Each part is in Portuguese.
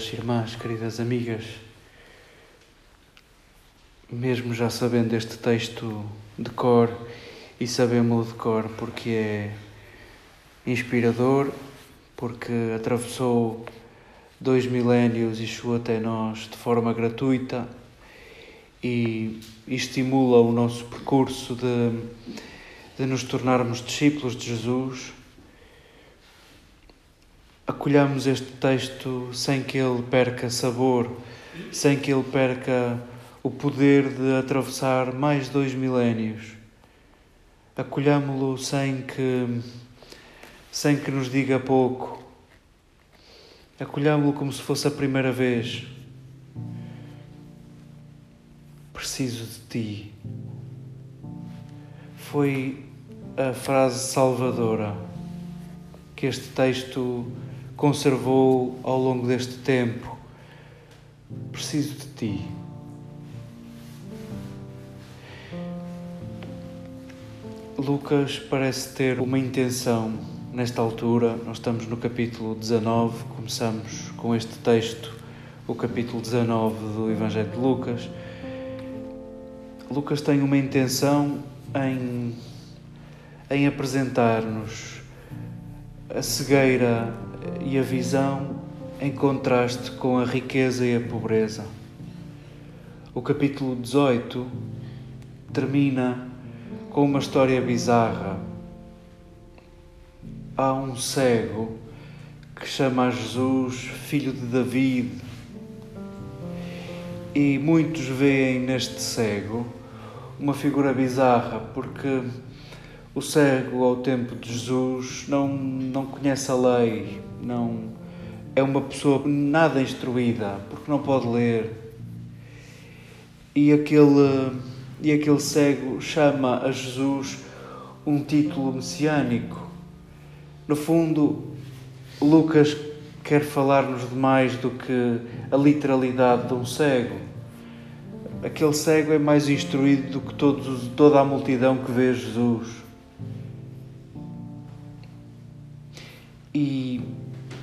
Queridas irmãs, queridas amigas, mesmo já sabendo este texto de cor e sabemos-lo de cor porque é inspirador, porque atravessou dois milénios e chegou até nós de forma gratuita e estimula o nosso percurso de, de nos tornarmos discípulos de Jesus acolhamos este texto sem que ele perca sabor, sem que ele perca o poder de atravessar mais dois milénios. Acolhamo-lo sem que, sem que nos diga pouco. Acolhamo-lo como se fosse a primeira vez. Preciso de ti. Foi a frase salvadora que este texto conservou ao longo deste tempo. Preciso de ti. Lucas parece ter uma intenção nesta altura. Nós estamos no capítulo 19, começamos com este texto, o capítulo 19 do Evangelho de Lucas. Lucas tem uma intenção em, em apresentar-nos a cegueira e a visão em contraste com a riqueza e a pobreza. O capítulo 18 termina com uma história bizarra. Há um cego que chama a Jesus filho de David. E muitos veem neste cego uma figura bizarra, porque o cego, ao tempo de Jesus, não, não conhece a lei, não é uma pessoa nada instruída, porque não pode ler. E aquele, e aquele cego chama a Jesus um título messiânico. No fundo, Lucas quer falar-nos de mais do que a literalidade de um cego. Aquele cego é mais instruído do que todos, toda a multidão que vê Jesus. E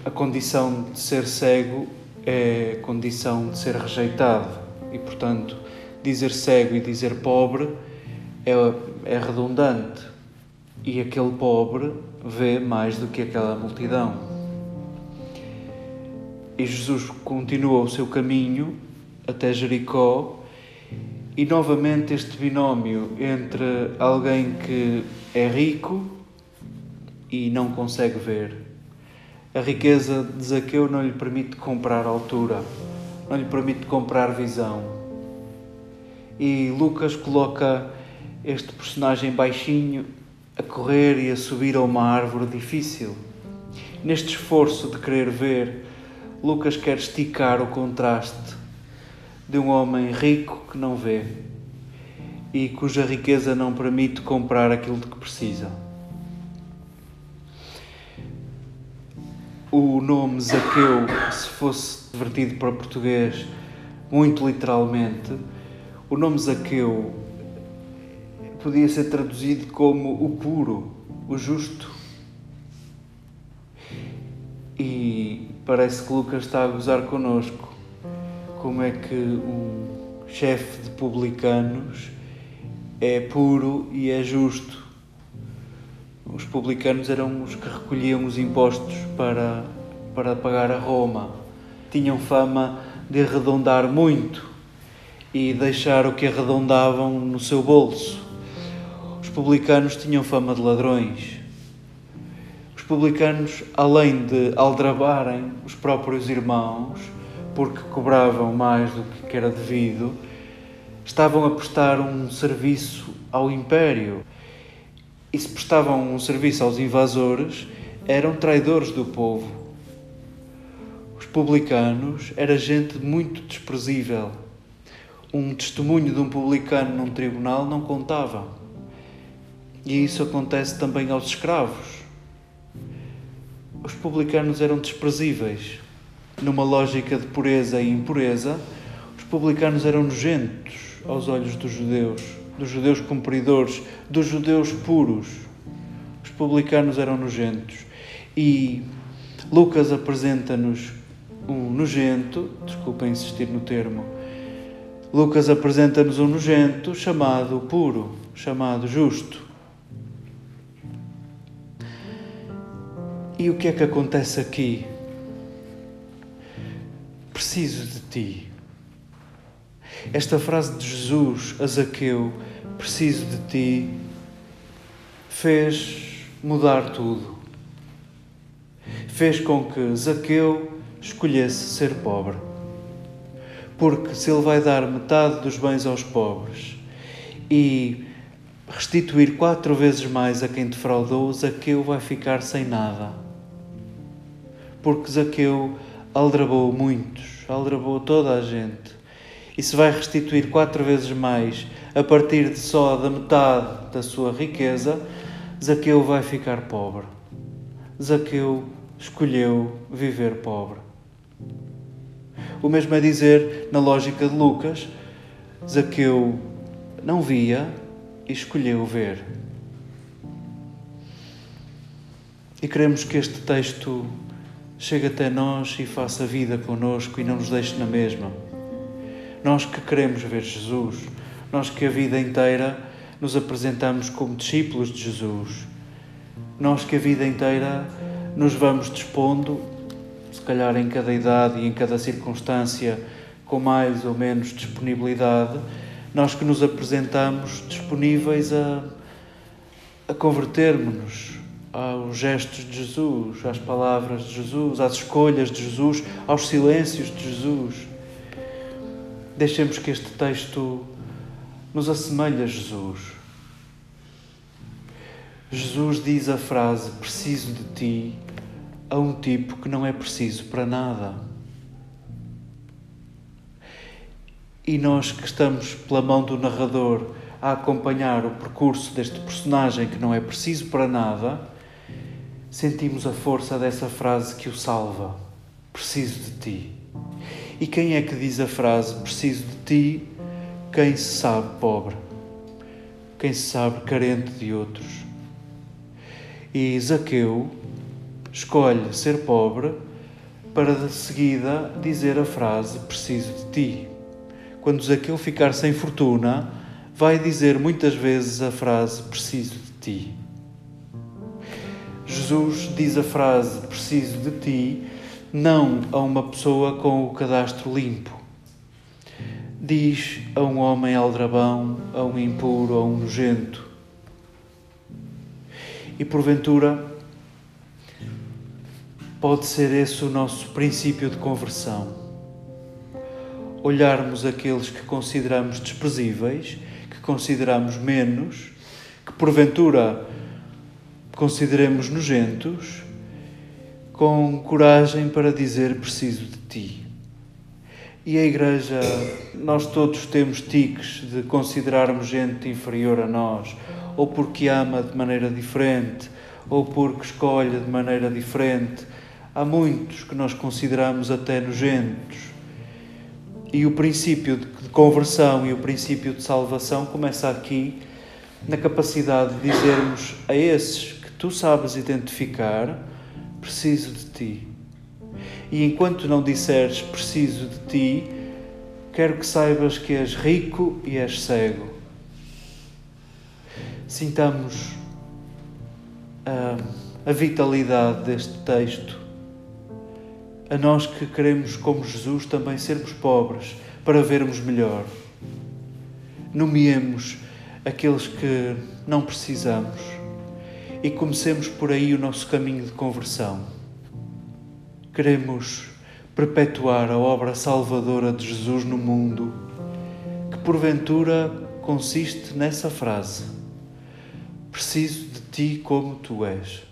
a condição de ser cego é condição de ser rejeitado e, portanto, dizer cego e dizer pobre é, é redundante. E aquele pobre vê mais do que aquela multidão. E Jesus continua o seu caminho até Jericó e novamente este binómio entre alguém que é rico e não consegue ver a riqueza de Zaqueu não lhe permite comprar altura, não lhe permite comprar visão. E Lucas coloca este personagem baixinho a correr e a subir a uma árvore difícil. Neste esforço de querer ver, Lucas quer esticar o contraste de um homem rico que não vê e cuja riqueza não permite comprar aquilo de que precisa. O nome Zaqueu, se fosse vertido para português muito literalmente, o nome Zaqueu podia ser traduzido como o puro, o justo. E parece que Lucas está a gozar connosco. Como é que um chefe de publicanos é puro e é justo? Os publicanos eram os que recolhiam os impostos para, para pagar a Roma. Tinham fama de arredondar muito e deixar o que arredondavam no seu bolso. Os publicanos tinham fama de ladrões. Os publicanos, além de aldrabarem os próprios irmãos, porque cobravam mais do que era devido, estavam a prestar um serviço ao império e se prestavam um serviço aos invasores, eram traidores do povo. Os publicanos era gente muito desprezível. Um testemunho de um publicano num tribunal não contava. E isso acontece também aos escravos. Os publicanos eram desprezíveis. Numa lógica de pureza e impureza, os publicanos eram nojentos aos olhos dos judeus dos judeus cumpridores, dos judeus puros. Os publicanos eram nojentos. E Lucas apresenta-nos um nojento, desculpa insistir no termo, Lucas apresenta-nos um nojento chamado puro, chamado justo. E o que é que acontece aqui? Preciso de ti. Esta frase de Jesus a Zaqueu, preciso de ti, fez mudar tudo. Fez com que Zaqueu escolhesse ser pobre. Porque se ele vai dar metade dos bens aos pobres e restituir quatro vezes mais a quem defraudou, Zaqueu vai ficar sem nada porque Zaqueu aldrabou muitos, aldrabou toda a gente. E se vai restituir quatro vezes mais a partir de só da metade da sua riqueza, Zaqueu vai ficar pobre. Zaqueu escolheu viver pobre. O mesmo é dizer, na lógica de Lucas, Zaqueu não via e escolheu ver. E queremos que este texto chegue até nós e faça vida conosco e não nos deixe na mesma. Nós que queremos ver Jesus, nós que a vida inteira nos apresentamos como discípulos de Jesus, nós que a vida inteira nos vamos dispondo, se calhar em cada idade e em cada circunstância, com mais ou menos disponibilidade, nós que nos apresentamos disponíveis a, a convertermos-nos aos gestos de Jesus, às palavras de Jesus, às escolhas de Jesus, aos silêncios de Jesus. Deixemos que este texto nos assemelhe a Jesus. Jesus diz a frase: Preciso de ti, a um tipo que não é preciso para nada. E nós que estamos pela mão do narrador a acompanhar o percurso deste personagem que não é preciso para nada, sentimos a força dessa frase que o salva: Preciso de ti. E quem é que diz a frase Preciso de ti? Quem se sabe pobre, quem se sabe carente de outros. E Zaqueu escolhe ser pobre para de seguida dizer a frase Preciso de ti. Quando Zaqueu ficar sem fortuna, vai dizer muitas vezes a frase Preciso de ti. Jesus diz a frase preciso de ti não a uma pessoa com o cadastro limpo. Diz a um homem aldrabão, a um impuro, a um nojento. E porventura pode ser esse o nosso princípio de conversão. Olharmos aqueles que consideramos desprezíveis, que consideramos menos, que porventura consideremos nojentos, com coragem para dizer preciso de ti. E a Igreja, nós todos temos tiques de considerarmos gente inferior a nós, ou porque ama de maneira diferente, ou porque escolhe de maneira diferente. Há muitos que nós consideramos até nojentos. E o princípio de conversão e o princípio de salvação começa aqui, na capacidade de dizermos a esses tu sabes identificar, preciso de ti. E enquanto não disseres preciso de ti, quero que saibas que és rico e és cego. Sintamos a, a vitalidade deste texto. A nós que queremos, como Jesus, também sermos pobres para vermos melhor. Nomeemos aqueles que não precisamos e comecemos por aí o nosso caminho de conversão. Queremos perpetuar a obra salvadora de Jesus no mundo, que porventura consiste nessa frase: Preciso de ti como tu és.